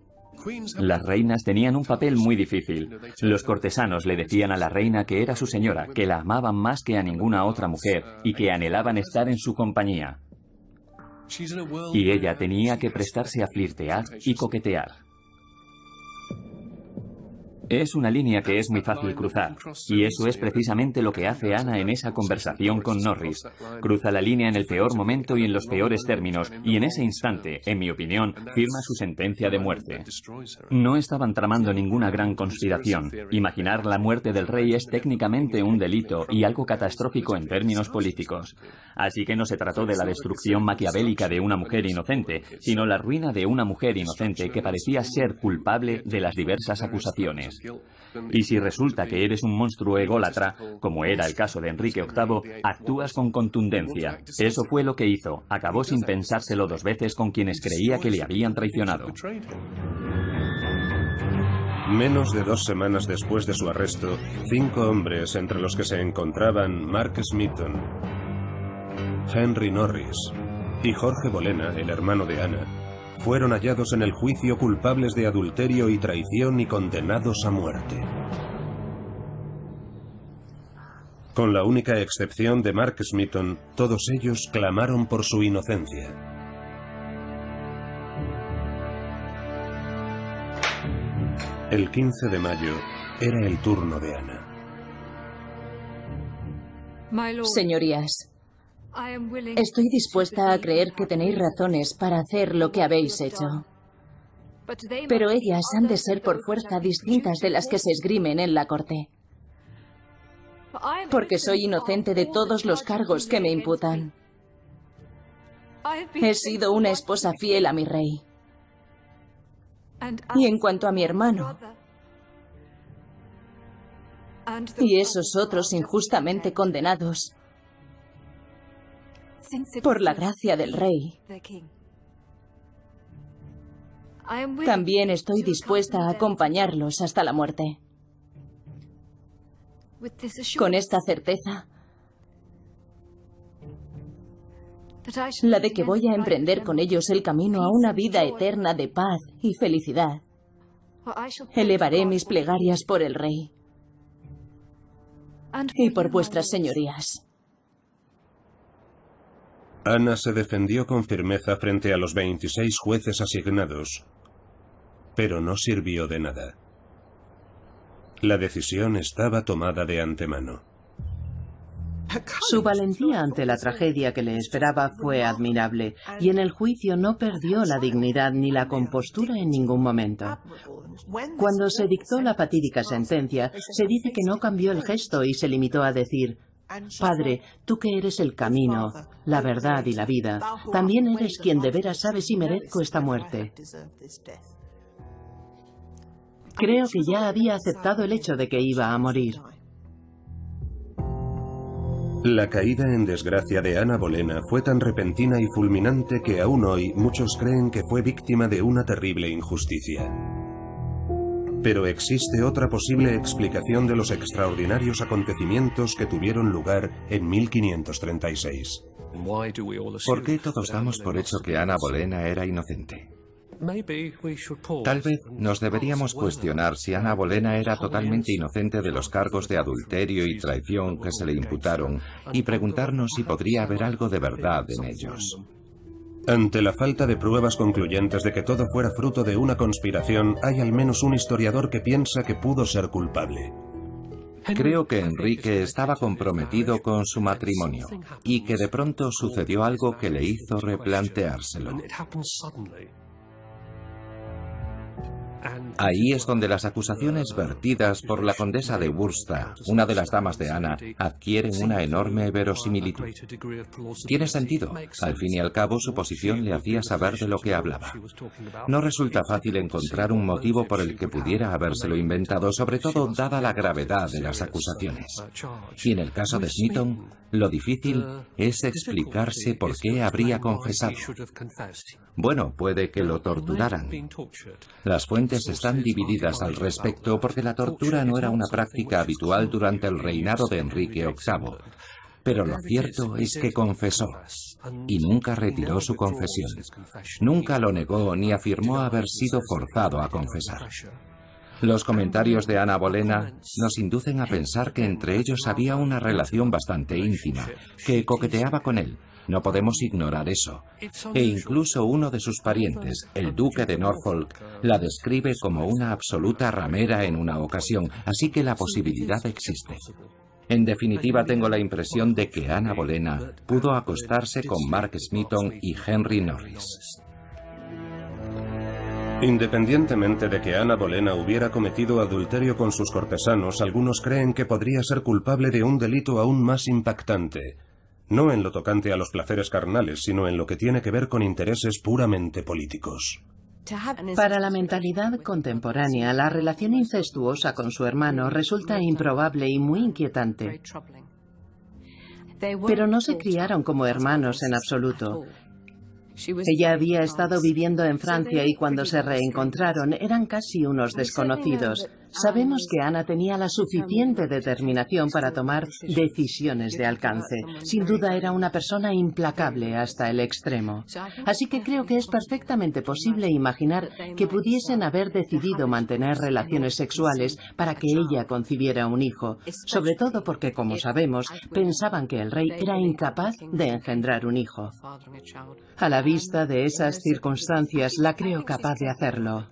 Las reinas tenían un papel muy difícil. Los cortesanos le decían a la reina que era su señora, que la amaban más que a ninguna otra mujer y que anhelaban estar en su compañía. Y ella tenía que prestarse a flirtear y coquetear. Es una línea que es muy fácil cruzar, y eso es precisamente lo que hace Ana en esa conversación con Norris. Cruza la línea en el peor momento y en los peores términos, y en ese instante, en mi opinión, firma su sentencia de muerte. No estaban tramando ninguna gran conspiración. Imaginar la muerte del rey es técnicamente un delito y algo catastrófico en términos políticos. Así que no se trató de la destrucción maquiavélica de una mujer inocente, sino la ruina de una mujer inocente que parecía ser culpable de las diversas acusaciones. Y si resulta que eres un monstruo ególatra, como era el caso de Enrique VIII, actúas con contundencia. Eso fue lo que hizo. Acabó sin pensárselo dos veces con quienes creía que le habían traicionado. Menos de dos semanas después de su arresto, cinco hombres, entre los que se encontraban Mark Smithon, Henry Norris y Jorge Bolena, el hermano de Ana, fueron hallados en el juicio culpables de adulterio y traición y condenados a muerte. Con la única excepción de Mark Smithon, todos ellos clamaron por su inocencia. El 15 de mayo era el turno de Ana. Señorías, Estoy dispuesta a creer que tenéis razones para hacer lo que habéis hecho. Pero ellas han de ser por fuerza distintas de las que se esgrimen en la corte. Porque soy inocente de todos los cargos que me imputan. He sido una esposa fiel a mi rey. Y en cuanto a mi hermano, y esos otros injustamente condenados, por la gracia del Rey. También estoy dispuesta a acompañarlos hasta la muerte. Con esta certeza, la de que voy a emprender con ellos el camino a una vida eterna de paz y felicidad. Elevaré mis plegarias por el Rey y por vuestras señorías. Ana se defendió con firmeza frente a los 26 jueces asignados, pero no sirvió de nada. La decisión estaba tomada de antemano. Su valentía ante la tragedia que le esperaba fue admirable y en el juicio no perdió la dignidad ni la compostura en ningún momento. Cuando se dictó la patídica sentencia, se dice que no cambió el gesto y se limitó a decir, Padre, tú que eres el camino, la verdad y la vida, también eres quien de veras sabe si merezco esta muerte. Creo que ya había aceptado el hecho de que iba a morir. La caída en desgracia de Ana Bolena fue tan repentina y fulminante que aún hoy muchos creen que fue víctima de una terrible injusticia. Pero existe otra posible explicación de los extraordinarios acontecimientos que tuvieron lugar en 1536. ¿Por qué todos damos por hecho que Ana Bolena era inocente? Tal vez nos deberíamos cuestionar si Ana Bolena era totalmente inocente de los cargos de adulterio y traición que se le imputaron y preguntarnos si podría haber algo de verdad en ellos. Ante la falta de pruebas concluyentes de que todo fuera fruto de una conspiración, hay al menos un historiador que piensa que pudo ser culpable. Creo que Enrique estaba comprometido con su matrimonio y que de pronto sucedió algo que le hizo replanteárselo. Ahí es donde las acusaciones vertidas por la condesa de Worcester, una de las damas de Ana, adquieren una enorme verosimilitud. Tiene sentido. Al fin y al cabo, su posición le hacía saber de lo que hablaba. No resulta fácil encontrar un motivo por el que pudiera habérselo inventado, sobre todo dada la gravedad de las acusaciones. Y en el caso de Smithon, lo difícil es explicarse por qué habría confesado. Bueno, puede que lo torturaran. Las fuentes están divididas al respecto porque la tortura no era una práctica habitual durante el reinado de Enrique VIII. Pero lo cierto es que confesó y nunca retiró su confesión. Nunca lo negó ni afirmó haber sido forzado a confesar. Los comentarios de Ana Bolena nos inducen a pensar que entre ellos había una relación bastante íntima, que coqueteaba con él. No podemos ignorar eso. E incluso uno de sus parientes, el duque de Norfolk, la describe como una absoluta ramera en una ocasión, así que la posibilidad existe. En definitiva, tengo la impresión de que Ana Bolena pudo acostarse con Mark Smithon y Henry Norris. Independientemente de que Ana Bolena hubiera cometido adulterio con sus cortesanos, algunos creen que podría ser culpable de un delito aún más impactante, no en lo tocante a los placeres carnales, sino en lo que tiene que ver con intereses puramente políticos. Para la mentalidad contemporánea, la relación incestuosa con su hermano resulta improbable y muy inquietante. Pero no se criaron como hermanos en absoluto. Ella había estado viviendo en Francia y cuando se reencontraron eran casi unos desconocidos. Sabemos que Ana tenía la suficiente determinación para tomar decisiones de alcance. Sin duda era una persona implacable hasta el extremo. Así que creo que es perfectamente posible imaginar que pudiesen haber decidido mantener relaciones sexuales para que ella concibiera un hijo, sobre todo porque, como sabemos, pensaban que el rey era incapaz de engendrar un hijo. A la vista de esas circunstancias, la creo capaz de hacerlo.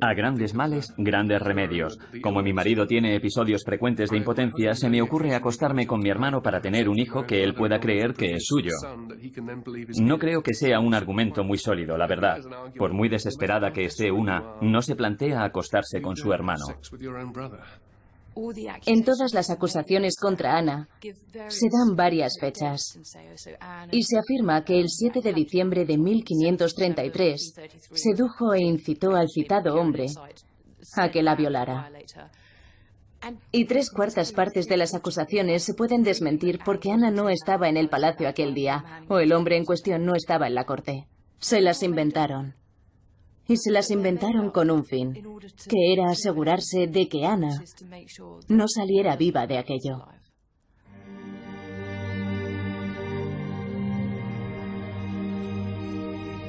A grandes males, grandes remedios. Como mi marido tiene episodios frecuentes de impotencia, se me ocurre acostarme con mi hermano para tener un hijo que él pueda creer que es suyo. No creo que sea un argumento muy sólido, la verdad. Por muy desesperada que esté una, no se plantea acostarse con su hermano. En todas las acusaciones contra Ana se dan varias fechas y se afirma que el 7 de diciembre de 1533 sedujo e incitó al citado hombre a que la violara. Y tres cuartas partes de las acusaciones se pueden desmentir porque Ana no estaba en el palacio aquel día o el hombre en cuestión no estaba en la corte. Se las inventaron y se las inventaron con un fin, que era asegurarse de que Ana no saliera viva de aquello.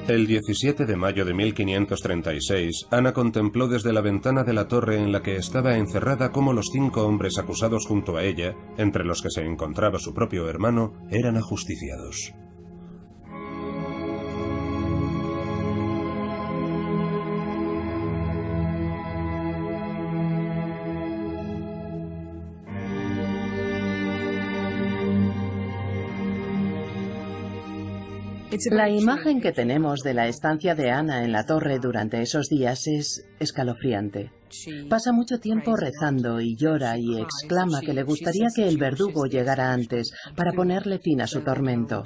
El 17 de mayo de 1536, Ana contempló desde la ventana de la torre en la que estaba encerrada cómo los cinco hombres acusados junto a ella, entre los que se encontraba su propio hermano, eran ajusticiados. La imagen que tenemos de la estancia de Ana en la torre durante esos días es escalofriante. Pasa mucho tiempo rezando y llora y exclama que le gustaría que el verdugo llegara antes para ponerle fin a su tormento.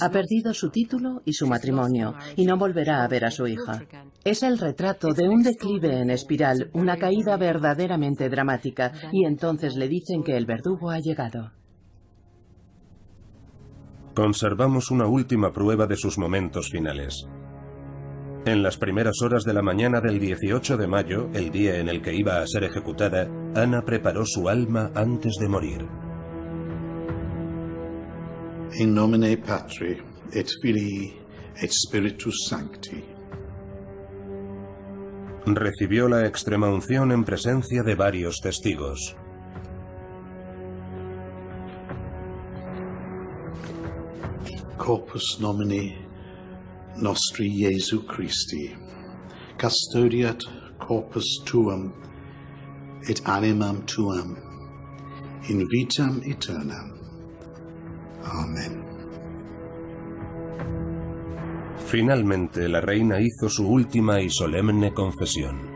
Ha perdido su título y su matrimonio y no volverá a ver a su hija. Es el retrato de un declive en espiral, una caída verdaderamente dramática, y entonces le dicen que el verdugo ha llegado. Conservamos una última prueba de sus momentos finales. En las primeras horas de la mañana del 18 de mayo, el día en el que iba a ser ejecutada, Ana preparó su alma antes de morir. In nomine Patri, et Filii, et Spiritus Sancti. Recibió la extrema unción en presencia de varios testigos. Corpus nomini nostri Jesu Christi, custodiat corpus tuum et animam tuam in vitam aeternam. Amen. Finalmente, la reina hizo su última y solemne confesión.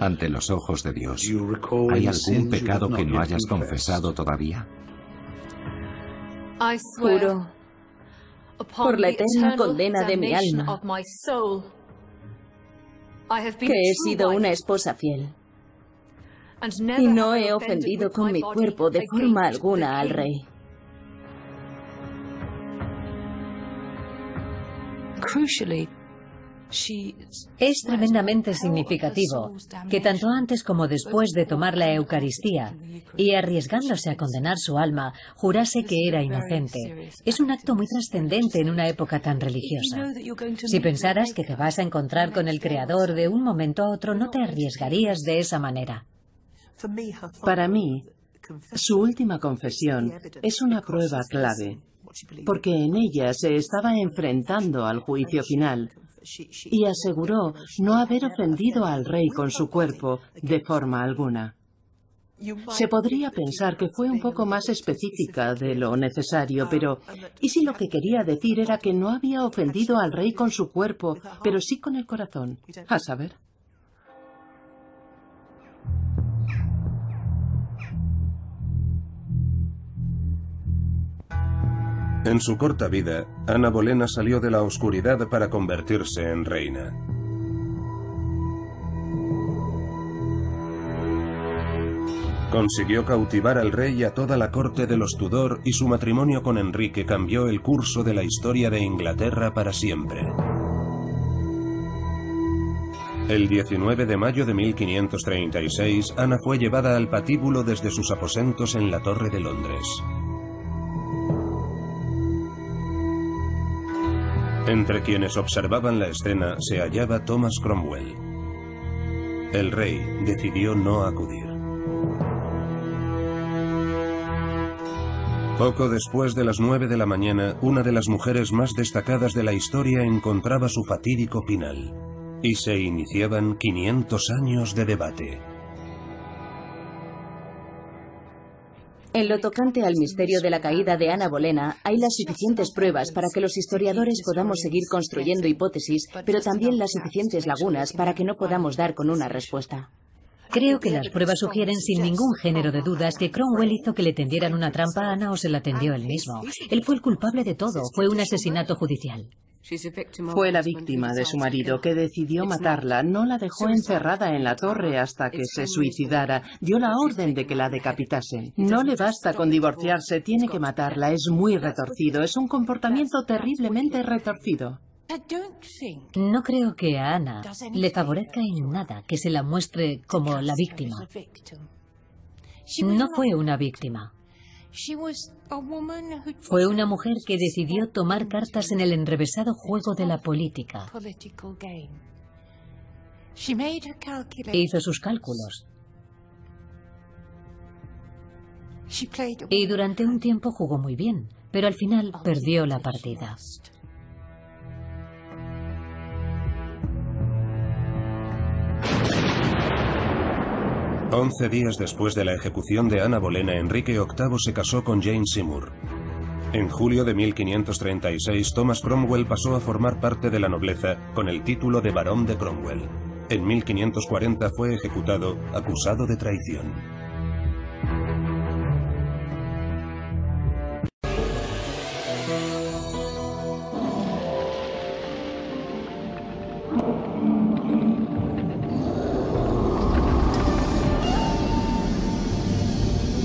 Ante los ojos de Dios, ¿hay algún pecado que no hayas confesado todavía? Juro por la eterna condena de mi alma que he sido una esposa fiel y no he ofendido con mi cuerpo de forma alguna al rey. Es tremendamente significativo que tanto antes como después de tomar la Eucaristía y arriesgándose a condenar su alma, jurase que era inocente. Es un acto muy trascendente en una época tan religiosa. Si pensaras que te vas a encontrar con el Creador de un momento a otro, no te arriesgarías de esa manera. Para mí, su última confesión es una prueba clave, porque en ella se estaba enfrentando al juicio final y aseguró no haber ofendido al rey con su cuerpo de forma alguna. Se podría pensar que fue un poco más específica de lo necesario, pero ¿y si lo que quería decir era que no había ofendido al rey con su cuerpo, pero sí con el corazón? A saber. En su corta vida, Ana Bolena salió de la oscuridad para convertirse en reina. Consiguió cautivar al rey y a toda la corte de los Tudor y su matrimonio con Enrique cambió el curso de la historia de Inglaterra para siempre. El 19 de mayo de 1536, Ana fue llevada al patíbulo desde sus aposentos en la Torre de Londres. Entre quienes observaban la escena se hallaba Thomas Cromwell. El rey decidió no acudir. Poco después de las nueve de la mañana, una de las mujeres más destacadas de la historia encontraba su fatídico final, y se iniciaban 500 años de debate. En lo tocante al misterio de la caída de Ana Bolena, hay las suficientes pruebas para que los historiadores podamos seguir construyendo hipótesis, pero también las suficientes lagunas para que no podamos dar con una respuesta. Creo que las pruebas sugieren sin ningún género de dudas que Cromwell hizo que le tendieran una trampa a Ana o se la tendió él mismo. Él fue el culpable de todo, fue un asesinato judicial. Fue la víctima de su marido que decidió matarla. No la dejó encerrada en la torre hasta que se suicidara. Dio la orden de que la decapitasen. No le basta con divorciarse, tiene que matarla. Es muy retorcido. Es un comportamiento terriblemente retorcido. No creo que a Ana le favorezca en nada que se la muestre como la víctima. No fue una víctima. Fue una mujer que decidió tomar cartas en el enrevesado juego de la política. Hizo sus cálculos. Y durante un tiempo jugó muy bien, pero al final perdió la partida. Once días después de la ejecución de Ana Bolena, Enrique VIII se casó con Jane Seymour. En julio de 1536, Thomas Cromwell pasó a formar parte de la nobleza con el título de Barón de Cromwell. En 1540 fue ejecutado acusado de traición.